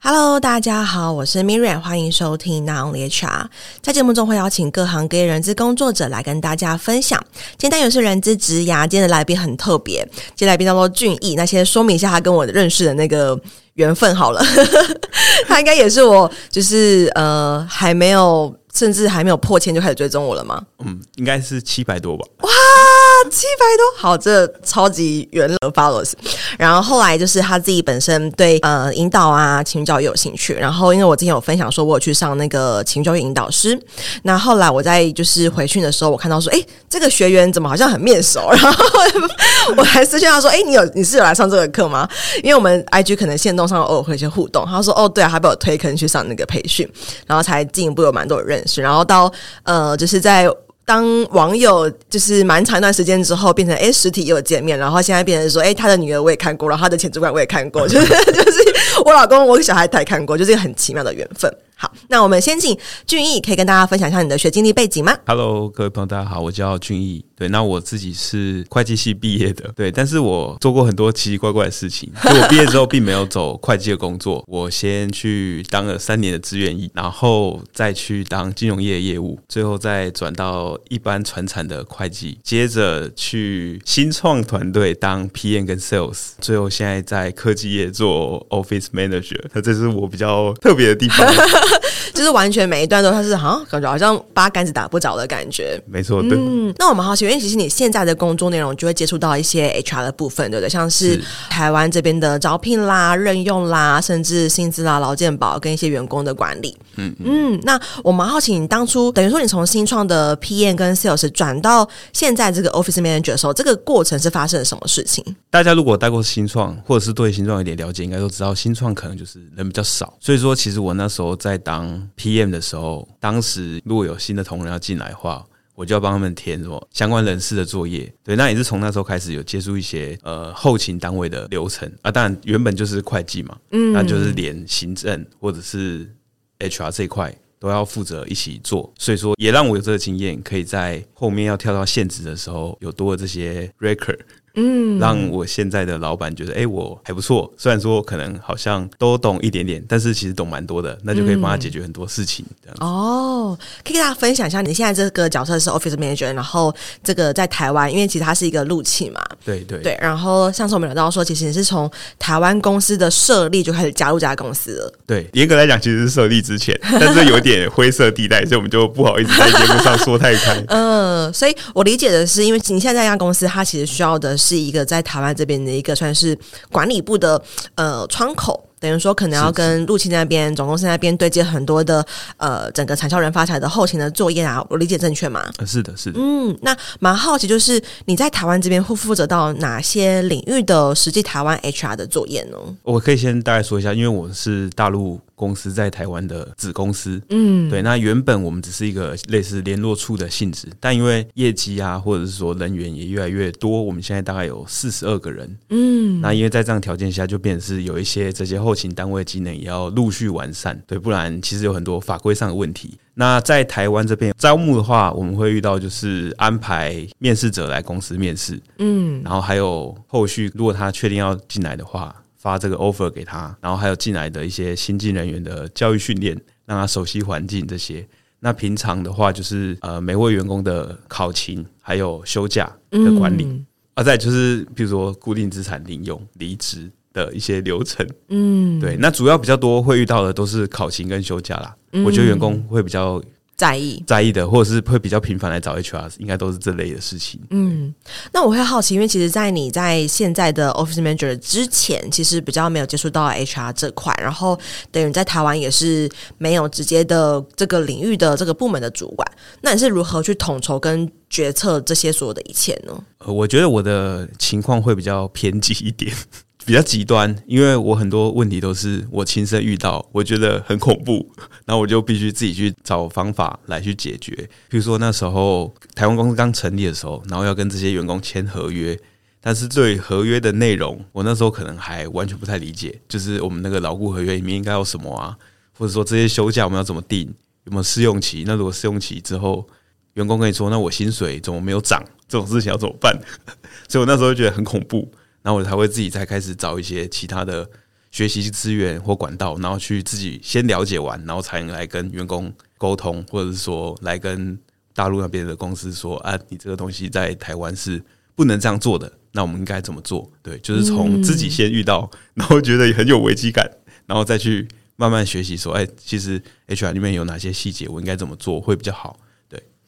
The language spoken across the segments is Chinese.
Hello，大家好，我是 Miriam，欢迎收听 Now Only HR。在节目中会邀请各行各业人资工作者来跟大家分享。今天单元是人资职涯，今天的来宾很特别，今天来宾叫做俊逸。那先说明一下他跟我认识的那个缘分好了，他应该也是我，就是呃还没有，甚至还没有破千就开始追踪我了吗？嗯，应该是七百多吧。哇！七百多，好，这超级圆了 follows。然后后来就是他自己本身对呃引导啊、情教有兴趣。然后因为我之前有分享说，我有去上那个情教引导师。那后来我在就是回训的时候，我看到说，哎，这个学员怎么好像很面熟？然后我还私信他说，哎，你有你是有来上这个课吗？因为我们 IG 可能线动上偶尔会有一些互动。他说，哦，对啊，他被我推坑去上那个培训，然后才进一步有蛮多人认识。然后到呃，就是在。当网友就是蛮长一段时间之后，变成哎实体又见面，然后现在变成说哎他的女儿我也看过，然后他的前主管我也看过，就是 就是我老公我小孩他也看过，就是一个很奇妙的缘分。好，那我们先请俊逸可以跟大家分享一下你的学经历背景吗？Hello，各位朋友，大家好，我叫俊逸。对，那我自己是会计系毕业的，对，但是我做过很多奇奇怪怪的事情。就我毕业之后，并没有走会计的工作，我先去当了三年的志愿役，然后再去当金融业的业务，最后再转到一般传产的会计，接着去新创团队当 PM 跟 Sales，最后现在在科技业做 Office Manager。那这是我比较特别的地方。就是完全每一段都它是好像感觉好像八竿子打不着的感觉，没错，对。嗯，那我们好奇，因为其实你现在的工作内容就会接触到一些 HR 的部分，对不对？像是台湾这边的招聘啦、任用啦，甚至薪资啦、劳健保跟一些员工的管理。嗯嗯。那我们好奇，你当初等于说你从新创的 PM 跟 Sales 转到现在这个 Office Manager 的时候，这个过程是发生了什么事情？大家如果待过新创，或者是对新创有点了解，应该都知道新创可能就是人比较少，所以说其实我那时候在当。PM 的时候，当时如果有新的同仁要进来的话，我就要帮他们填什么相关人士的作业。对，那也是从那时候开始有接触一些呃后勤单位的流程啊。当然原本就是会计嘛，嗯，那就是连行政或者是 HR 这一块都要负责一起做。所以说，也让我有这个经验，可以在后面要跳到现职的时候，有多了这些 record。嗯，让我现在的老板觉得，哎、欸，我还不错。虽然说可能好像都懂一点点，但是其实懂蛮多的，那就可以帮他解决很多事情。哦，可以跟大家分享一下，你现在这个角色是 Office Manager，然后这个在台湾，因为其实它是一个路企嘛。对对对。然后上次我们聊到说，其实你是从台湾公司的设立就开始加入这家公司了。对，严格来讲，其实是设立之前，但是有点灰色地带，所以我们就不好意思在节目上说太开。嗯，所以我理解的是，因为你现在这家公司，它其实需要的是。一个在台湾这边的一个算是管理部的呃窗口。等于说，可能要跟陆青那边、总公司那边对接很多的呃，整个产销人发财的后勤的作业啊，我理解正确吗？是的，是的。嗯，那蛮好奇，就是你在台湾这边会负责到哪些领域的实际台湾 HR 的作业呢？我可以先大概说一下，因为我是大陆公司在台湾的子公司，嗯，对。那原本我们只是一个类似联络处的性质，但因为业绩啊，或者是说人员也越来越多，我们现在大概有四十二个人，嗯，那因为在这样条件下，就变成是有一些这些后。后勤单位机能也要陆续完善，对，不然其实有很多法规上的问题。那在台湾这边招募的话，我们会遇到就是安排面试者来公司面试，嗯，然后还有后续如果他确定要进来的话，发这个 offer 给他，然后还有进来的一些新进人员的教育训练，让他熟悉环境这些。那平常的话就是呃每位员工的考勤，还有休假的管理，嗯、啊，再就是比如说固定资产领用、离职。的一些流程，嗯，对，那主要比较多会遇到的都是考勤跟休假啦。嗯、我觉得员工会比较在意在意的，或者是会比较频繁来找 HR，应该都是这类的事情。嗯，那我会好奇，因为其实，在你在现在的 Office Manager 之前，其实比较没有接触到 HR 这块，然后等于在台湾也是没有直接的这个领域的这个部门的主管。那你是如何去统筹跟决策这些所有的一切呢？呃，我觉得我的情况会比较偏激一点。比较极端，因为我很多问题都是我亲身遇到，我觉得很恐怖，然后我就必须自己去找方法来去解决。比如说那时候台湾公司刚成立的时候，然后要跟这些员工签合约，但是对合约的内容，我那时候可能还完全不太理解，就是我们那个劳雇合约里面应该有什么啊，或者说这些休假我们要怎么定，有没有试用期？那如果试用期之后，员工跟你说，那我薪水怎么没有涨？这种事情要怎么办？所以我那时候觉得很恐怖。然后我才会自己再开始找一些其他的学习资源或管道，然后去自己先了解完，然后才能来跟员工沟通，或者是说来跟大陆那边的公司说啊，你这个东西在台湾是不能这样做的，那我们应该怎么做？对，就是从自己先遇到，然后觉得很有危机感，然后再去慢慢学习说，哎，其实 HR 里面有哪些细节，我应该怎么做会比较好。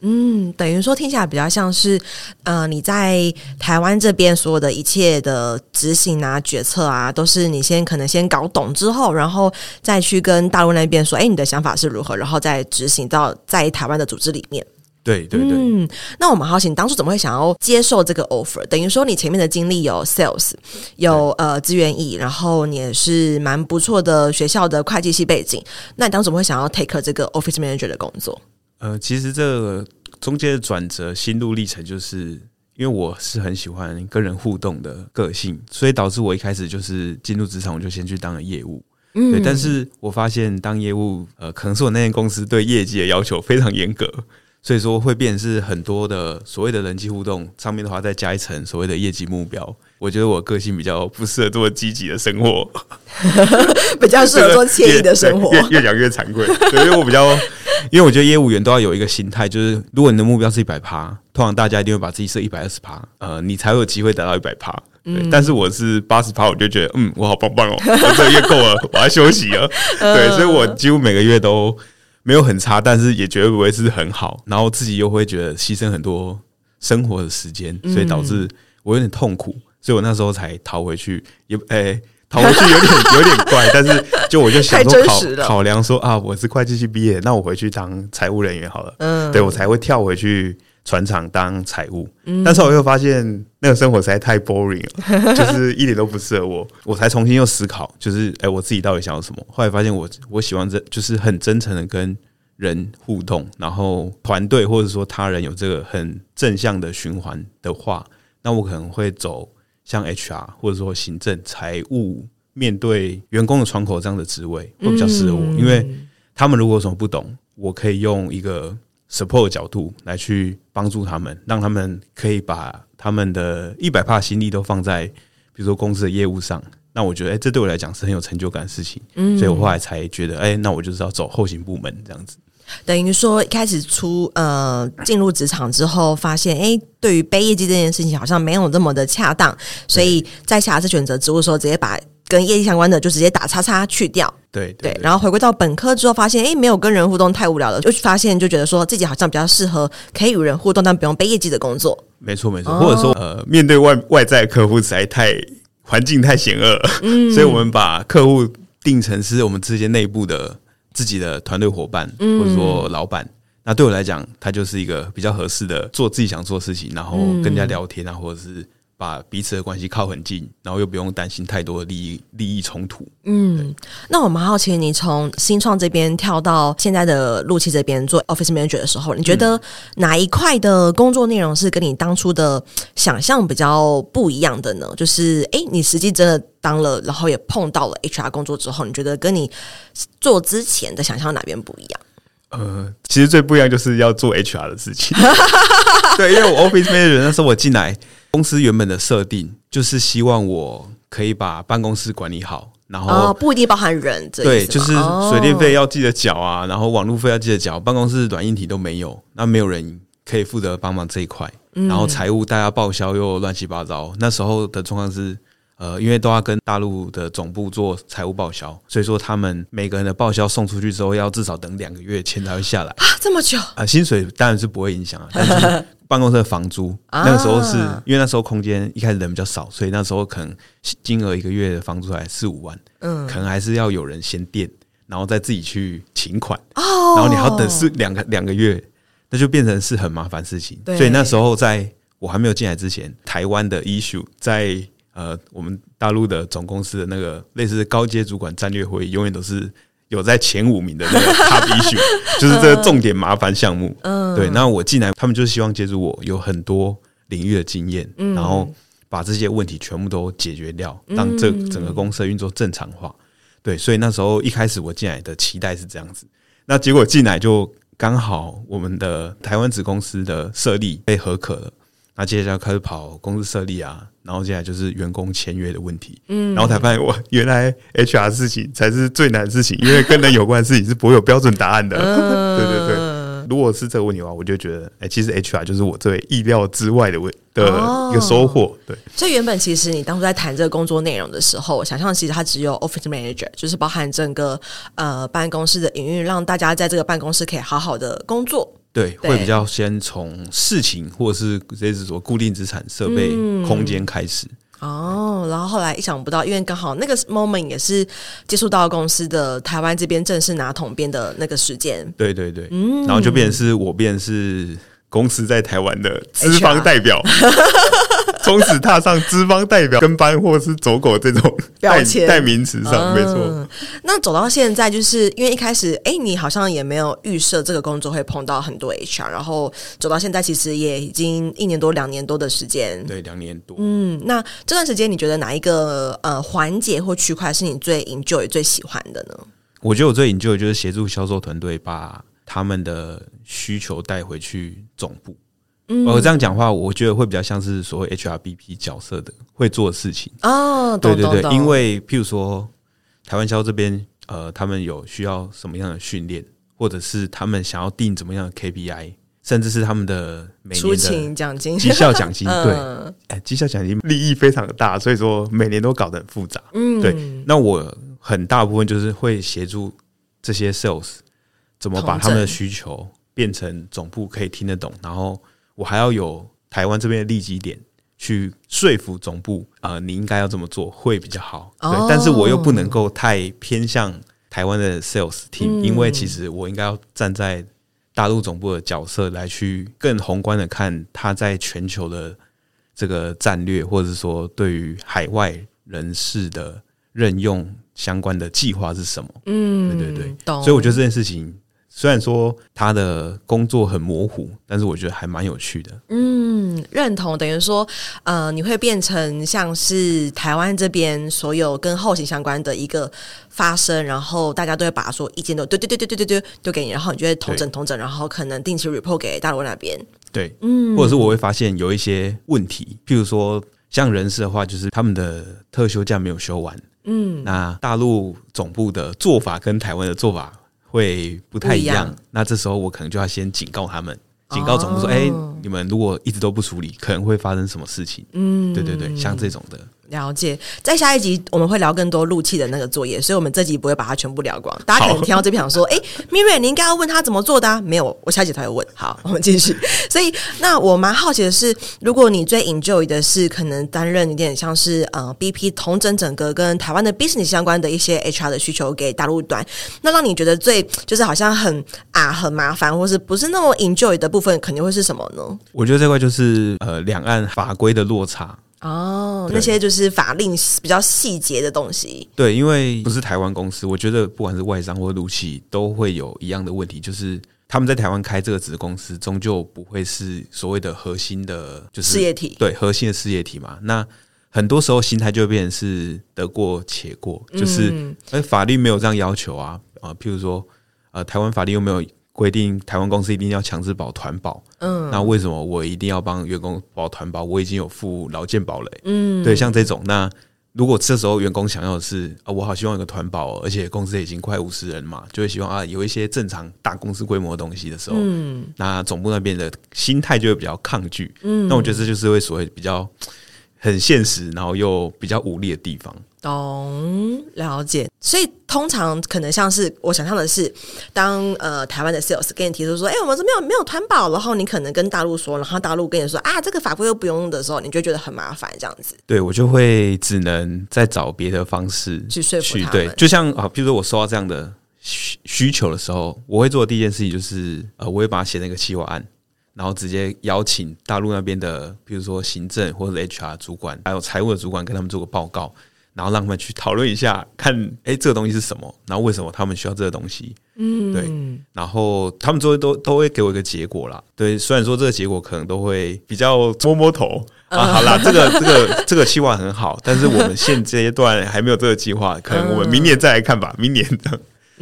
嗯，等于说听起来比较像是，呃，你在台湾这边所有的一切的执行啊、决策啊，都是你先可能先搞懂之后，然后再去跟大陆那边说，哎，你的想法是如何，然后再执行到在台湾的组织里面。对对对。嗯，那我们好奇，你当初怎么会想要接受这个 offer？等于说你前面的经历有 sales，有呃资源役，然后你也是蛮不错的学校的会计系背景，那你当时怎么会想要 take 这个 office manager 的工作？呃，其实这个中间的转折心路历程，就是因为我是很喜欢跟人互动的个性，所以导致我一开始就是进入职场，我就先去当了业务。嗯，对。但是我发现当业务，呃，可能是我那间公司对业绩的要求非常严格，所以说会变成是很多的所谓的人际互动上面的话，再加一层所谓的业绩目标。我觉得我个性比较不适合做积极的生活，比较适合做惬意的生活。越越讲越惭愧，对，因为我比较。因为我觉得业务员都要有一个心态，就是如果你的目标是一百趴，通常大家一定会把自己设一百二十趴，呃，你才会有机会达到一百趴。对，但是我是八十趴，我就觉得嗯，我好棒棒哦，我这个月够了，我要休息了。对，所以我几乎每个月都没有很差，但是也绝对不会是很好。然后自己又会觉得牺牲很多生活的时间，所以导致我有点痛苦，所以我那时候才逃回去，也诶。欸逃回去有点有点怪，但是就我就想说考考量说啊，我是会计系毕业，那我回去当财务人员好了。嗯，对我才会跳回去船厂当财务。嗯，但是我又发现那个生活实在太 boring 了，就是一点都不适合我。我才重新又思考，就是哎，我自己到底想要什么？后来发现我我喜欢这就是很真诚的跟人互动，然后团队或者说他人有这个很正向的循环的话，那我可能会走。像 HR 或者说行政、财务，面对员工的窗口这样的职位会比较适合我，因为他们如果有什么不懂，我可以用一个 support 的角度来去帮助他们，让他们可以把他们的一百帕心力都放在比如说公司的业务上。那我觉得，哎，这对我来讲是很有成就感的事情。嗯所以我后来才觉得，哎，那我就是要走后勤部门这样子。等于说，一开始出呃进入职场之后，发现哎，对于背业绩这件事情好像没有那么的恰当，所以在下次选择职务的时候，直接把跟业绩相关的就直接打叉叉去掉。对对，对，然后回归到本科之后，发现哎，没有跟人互动太无聊了，就发现就觉得说自己好像比较适合可以与人互动，但不用背业绩的工作。没错没错，或者说呃，面对外外在客户实在太环境太险恶，嗯，所以我们把客户定成是我们之间内部的。自己的团队伙伴，或者说老板，嗯、那对我来讲，他就是一个比较合适的做自己想做的事情，然后跟人家聊天啊，或者是把彼此的关系靠很近，然后又不用担心太多的利益利益冲突。嗯，那我蛮好奇，你从新创这边跳到现在的陆琪这边做 Office Manager 的时候，你觉得哪一块的工作内容是跟你当初的想象比较不一样的呢？就是，哎，你实际真的。当了，然后也碰到了 HR 工作之后，你觉得跟你做之前的想象哪边不一样？呃，其实最不一样就是要做 HR 的事情。对，因为我 Office Manager 那时候我进来，公司原本的设定就是希望我可以把办公室管理好，然后、哦、不一定包含人，对，就是水电费要记得缴啊，然后网络费要记得缴，办公室软硬体都没有，那没有人可以负责帮忙这一块，然后财务大家报销又乱七八糟，那时候的状况是。呃，因为都要跟大陆的总部做财务报销，所以说他们每个人的报销送出去之后，要至少等两个月钱才会下来。啊，这么久？啊，薪水当然是不会影响啊，但是办公室的房租那个时候是因为那时候空间一开始人比较少，所以那时候可能金额一个月的房租才四五万，嗯，可能还是要有人先垫，然后再自己去请款哦，然后你还要等是两个两个月，那就变成是很麻烦事情，所以那时候在我还没有进来之前，台湾的 issue 在。呃，我们大陆的总公司的那个类似高阶主管战略会议，永远都是有在前五名的那个 top issue，就是这个重点麻烦项目。嗯，对。那我进来，他们就是希望借助我有很多领域的经验，然后把这些问题全部都解决掉，让这整个公司运作正常化。对，所以那时候一开始我进来的期待是这样子，那结果进来就刚好我们的台湾子公司的设立被合可了。那接下来开始跑公司设立啊，然后接下来就是员工签约的问题，嗯，然后才发现我原来 HR 事情才是最难的事情，因为跟人有关的事情是不会有标准答案的，嗯、对对对。如果是这个问题的话，我就觉得，哎、欸，其实 HR 就是我最意料之外的问的一个收获。对，所以原本其实你当初在谈这个工作内容的时候，我想象其实它只有 Office Manager，就是包含整个呃办公室的营运，让大家在这个办公室可以好好的工作。对，对会比较先从事情或者是这是说固定资产设备、嗯、空间开始。哦，然后后来意想不到，因为刚好那个 moment 也是接触到公司的台湾这边正式拿统编的那个时间。对对对，嗯，然后就变成是我变成是公司在台湾的资方代表。从此踏上资方代表跟班或是走狗这种标签代名词上，嗯、没错。那走到现在，就是因为一开始，哎，你好像也没有预设这个工作会碰到很多 HR，然后走到现在，其实也已经一年多、两年多的时间。对，两年多。嗯，那这段时间，你觉得哪一个呃环节或区块是你最 enjoy、最喜欢的呢？我觉得我最 enjoy 就是协助销售团队把他们的需求带回去总部。嗯，我这样讲话，我觉得会比较像是所谓 HRBP 角色的会做的事情哦。对对对，因为譬如说台湾销售这边，呃，他们有需要什么样的训练，或者是他们想要定怎么样的 KPI，甚至是他们的每年的奖金、绩效奖金，对，哎，绩效奖金利益非常的大，所以说每年都搞得很复杂。嗯，对。那我很大部分就是会协助这些 sales 怎么把他们的需求变成总部可以听得懂，然后。我还要有台湾这边的利基点去说服总部，呃，你应该要这么做会比较好。对，但是我又不能够太偏向台湾的 sales team，因为其实我应该要站在大陆总部的角色来去更宏观的看他在全球的这个战略，或者是说对于海外人士的任用相关的计划是什么？嗯，对对对，所以我觉得这件事情。虽然说他的工作很模糊，但是我觉得还蛮有趣的。嗯，认同，等于说，呃，你会变成像是台湾这边所有跟后勤相关的一个发声，然后大家都会把说意见都对对对对对对对丢给你，然后你就会统整统整，然后可能定期 report 给大陆那边。对，嗯，或者是我会发现有一些问题，譬如说像人事的话，就是他们的特休假没有休完，嗯，那大陆总部的做法跟台湾的做法。会不太一样，那这时候我可能就要先警告他们，警告总部说：“哎、哦欸，你们如果一直都不处理，可能会发生什么事情？”嗯，对对对，像这种的。了解，在下一集我们会聊更多陆气的那个作业，所以我们这集不会把它全部聊光。大家可能听到这边想说：“哎，Miriam，你应该要问他怎么做的啊？”没有，我下一集才会问。好，我们继续。所以，那我蛮好奇的是，如果你最 enjoy 的是可能担任一点像是呃 BP 同整整个跟台湾的 business 相关的一些 HR 的需求给大陆端，那让你觉得最就是好像很啊很麻烦，或是不是那么 enjoy 的部分，肯定会是什么呢？我觉得这块就是呃两岸法规的落差。哦，那些就是法令比较细节的东西。对，因为不是台湾公司，我觉得不管是外商或陆企，都会有一样的问题，就是他们在台湾开这个子公司，终究不会是所谓的核心的，就是事业体。对，核心的事业体嘛。那很多时候心态就会变成是得过且过，就是而，法律没有这样要求啊啊，譬如说呃，台湾法律又没有。规定台湾公司一定要强制保团保，嗯，那为什么我一定要帮员工保团保？我已经有付劳健保了，嗯，对，像这种，那如果这时候员工想要的是啊，我好希望有个团保，而且公司已经快五十人嘛，就会希望啊，有一些正常大公司规模的东西的时候，嗯，那总部那边的心态就会比较抗拒，嗯，那我觉得这就是会所谓比较很现实，然后又比较无力的地方。懂，了解，所以通常可能像是我想象的是，当呃台湾的 sales 跟你提出说，哎、欸，我们这没有没有团保，然后你可能跟大陆说，然后大陆跟你说啊，这个法规又不用的时候，你就觉得很麻烦，这样子。对，我就会只能再找别的方式去说服他。对，就像啊，比如说我收到这样的需需求的时候，我会做的第一件事情就是，呃，我会把它写那个企划案，然后直接邀请大陆那边的，比如说行政或者 HR 主管，还有财务的主管，跟他们做个报告。然后让他们去讨论一下，看哎，这个东西是什么？然后为什么他们需要这个东西？嗯，对。然后他们最后都都会给我一个结果啦。对，虽然说这个结果可能都会比较摸摸头啊。好啦，这个这个这个计划很好，但是我们现阶段还没有这个计划，可能我们明年再来看吧。明年的，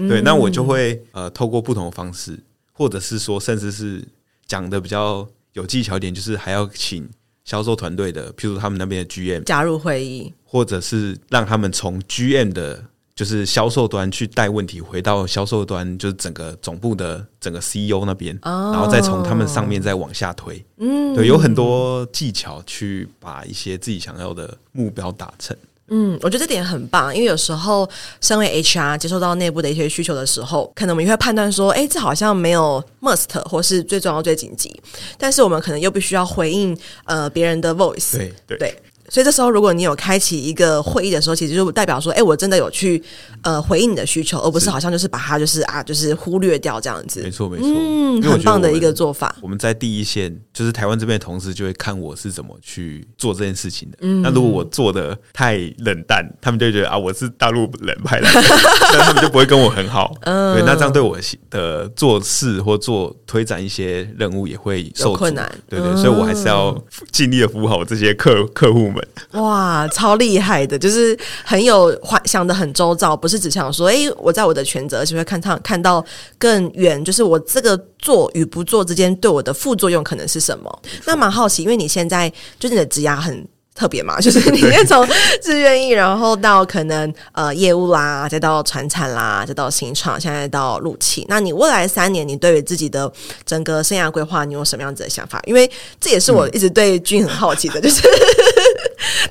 对。那我就会呃，透过不同的方式，或者是说，甚至是讲的比较有技巧一点，就是还要请销售团队的，譬如他们那边的 GM 加入会议，或者是让他们从 GM 的，就是销售端去带问题回到销售端，就是整个总部的整个 CEO 那边，哦、然后再从他们上面再往下推。嗯，对，有很多技巧去把一些自己想要的目标达成。嗯，我觉得这点很棒，因为有时候身为 HR 接受到内部的一些需求的时候，可能我们会判断说，哎，这好像没有 must 或是最重要、最紧急，但是我们可能又必须要回应呃别人的 voice，对对。对所以这时候，如果你有开启一个会议的时候，其实就代表说，哎，我真的有去呃回应你的需求，而不是好像就是把它就是啊，就是忽略掉这样子。没错，没错，嗯，很棒的一个做法。我们在第一线，就是台湾这边的同事就会看我是怎么去做这件事情的。嗯，那如果我做的太冷淡，他们就觉得啊，我是大陆人派来的，那他们就不会跟我很好。嗯，对，那这样对我的做事或做推展一些任务也会受困难。对对，所以我还是要尽力的服务好这些客客户。哇，超厉害的，就是很有想的很周到，不是只想说，哎、欸，我在我的全责，而且会看到看到更远，就是我这个做与不做之间对我的副作用可能是什么？那蛮好奇，因为你现在就是你的职涯很特别嘛，就是你先从自愿意，然后到可能呃业务啦，再到传产啦，再到新创，现在到陆企。那你未来三年，你对于自己的整个生涯规划，你有什么样子的想法？因为这也是我一直对君很好奇的，就是。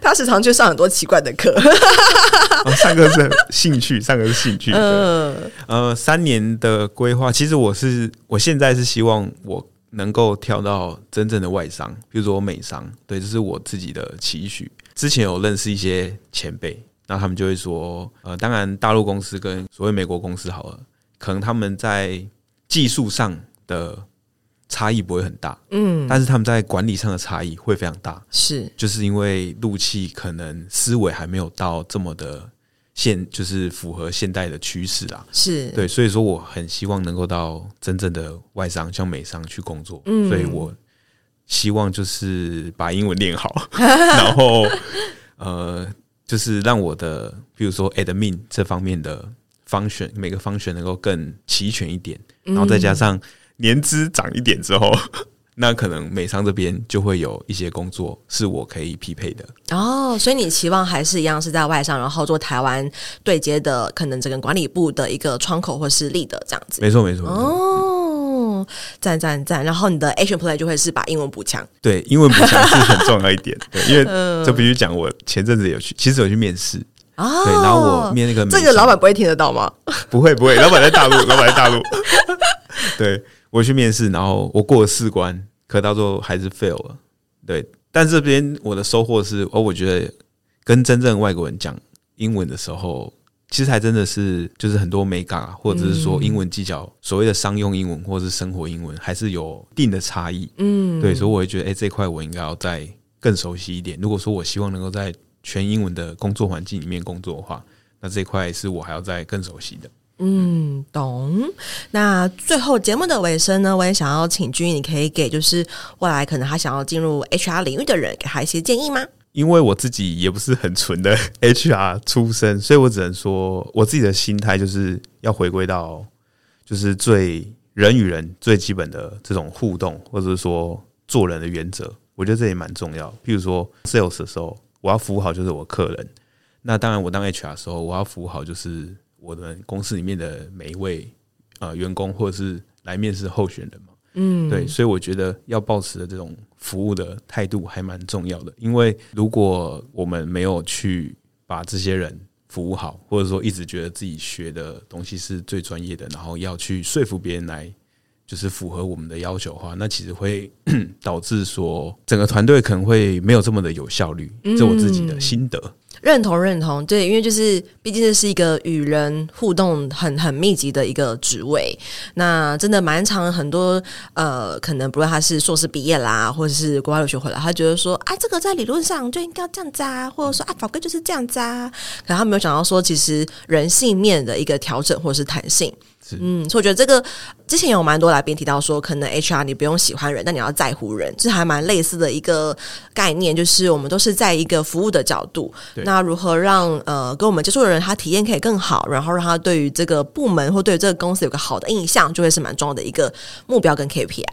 他时常去上很多奇怪的课，上课是兴趣，上课是兴趣。嗯，呃，三年的规划，其实我是我现在是希望我能够跳到真正的外商，比如说美商，对，这是我自己的期许。之前有认识一些前辈，那他们就会说，呃，当然大陆公司跟所谓美国公司好了，可能他们在技术上的。差异不会很大，嗯，但是他们在管理上的差异会非常大，是，就是因为陆企可能思维还没有到这么的现，就是符合现代的趋势啦，是。对，所以说我很希望能够到真正的外商，像美商去工作，嗯，所以我希望就是把英文练好，然后呃，就是让我的，比如说 admin 这方面的 function 每个 function 能够更齐全一点，然后再加上。年资长一点之后，那可能美商这边就会有一些工作是我可以匹配的哦。所以你期望还是一样是在外商，然后做台湾对接的，可能整个管理部的一个窗口或是 lead 这样子。没错，没错。哦，赞赞赞！然后你的 action play 就会是把英文补强。对，英文补强是很重要一点。对，因为这必须讲，我前阵子有去，其实有去面试啊。哦、对，然后我面那个，这个老板不会听得到吗？不会，不会。老板在大陆，老板在大陆。对。我去面试，然后我过了四关，可到最后还是 fail 了。对，但这边我的收获是，哦，我觉得跟真正外国人讲英文的时候，其实还真的是就是很多美感，或者是说英文技巧，所谓的商用英文或者是生活英文，还是有一定的差异。嗯，对，所以我会觉得，哎，这块我应该要再更熟悉一点。如果说我希望能够在全英文的工作环境里面工作的话，那这块是我还要再更熟悉的。嗯，懂。那最后节目的尾声呢，我也想要请君，你可以给就是未来可能他想要进入 HR 领域的人，给他一些建议吗？因为我自己也不是很纯的 HR 出身，所以我只能说，我自己的心态就是要回归到就是最人与人最基本的这种互动，或者是说做人的原则。我觉得这也蛮重要。譬如说 sales 的时候，我要服务好就是我客人。那当然，我当 HR 的时候，我要服务好就是。我的公司里面的每一位呃员工或者是来面试候选人嘛，嗯，对，所以我觉得要保持的这种服务的态度还蛮重要的。因为如果我们没有去把这些人服务好，或者说一直觉得自己学的东西是最专业的，然后要去说服别人来就是符合我们的要求的话，那其实会 导致说整个团队可能会没有这么的有效率。这是我自己的心得。认同认同，对，因为就是毕竟这是一个与人互动很很密集的一个职位，那真的蛮长很多呃，可能不论他是硕士毕业啦，或者是国外留学回来，他觉得说啊，这个在理论上就应该这样子啊，或者说啊，法规就是这样子啊，可他没有想到说，其实人性面的一个调整或者是弹性。嗯，所以我觉得这个之前有蛮多来宾提到说，可能 HR 你不用喜欢人，但你要在乎人，这还蛮类似的一个概念，就是我们都是在一个服务的角度，那如何让呃跟我们接触的人他体验可以更好，然后让他对于这个部门或对于这个公司有个好的印象，就会是蛮重要的一个目标跟 KPI。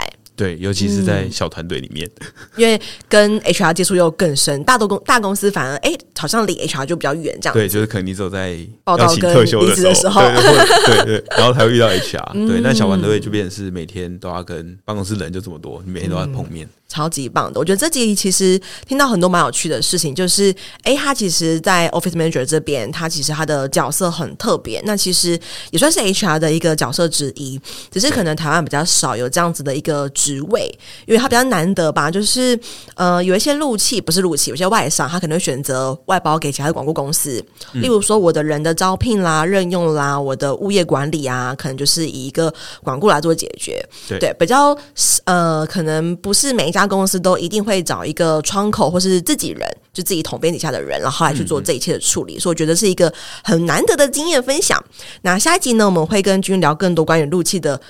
对，尤其是在小团队里面，嗯、因为跟 HR 接触又更深。大多公大公司反而哎，好像离 HR 就比较远，这样。对，就是可能你只有在报道跟离职的时候，对对对，对，然后才会遇到 HR、嗯。对，那小团队就变成是每天都要跟办公室人就这么多，你每天都要碰面。嗯超级棒的，我觉得这集其实听到很多蛮有趣的事情，就是哎，他其实，在 Office Manager 这边，他其实他的角色很特别，那其实也算是 HR 的一个角色之一，只是可能台湾比较少有这样子的一个职位，因为他比较难得吧，就是呃，有一些路气不是路气，有些外商他可能会选择外包给其他的广告公司，例如说我的人的招聘啦、任用啦、我的物业管理啊，可能就是以一个广告来做解决，对，对比较呃，可能不是每一家。公司都一定会找一个窗口，或是自己人，就自己统编底下的人，然后来去做这一切的处理。所以我觉得是一个很难得的经验分享。那下一集呢，我们会跟君聊更多关于路气的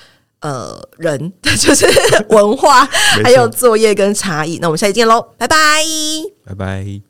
呃人，就是文化，还有作业跟差异。那我们下期见喽，拜拜，拜拜。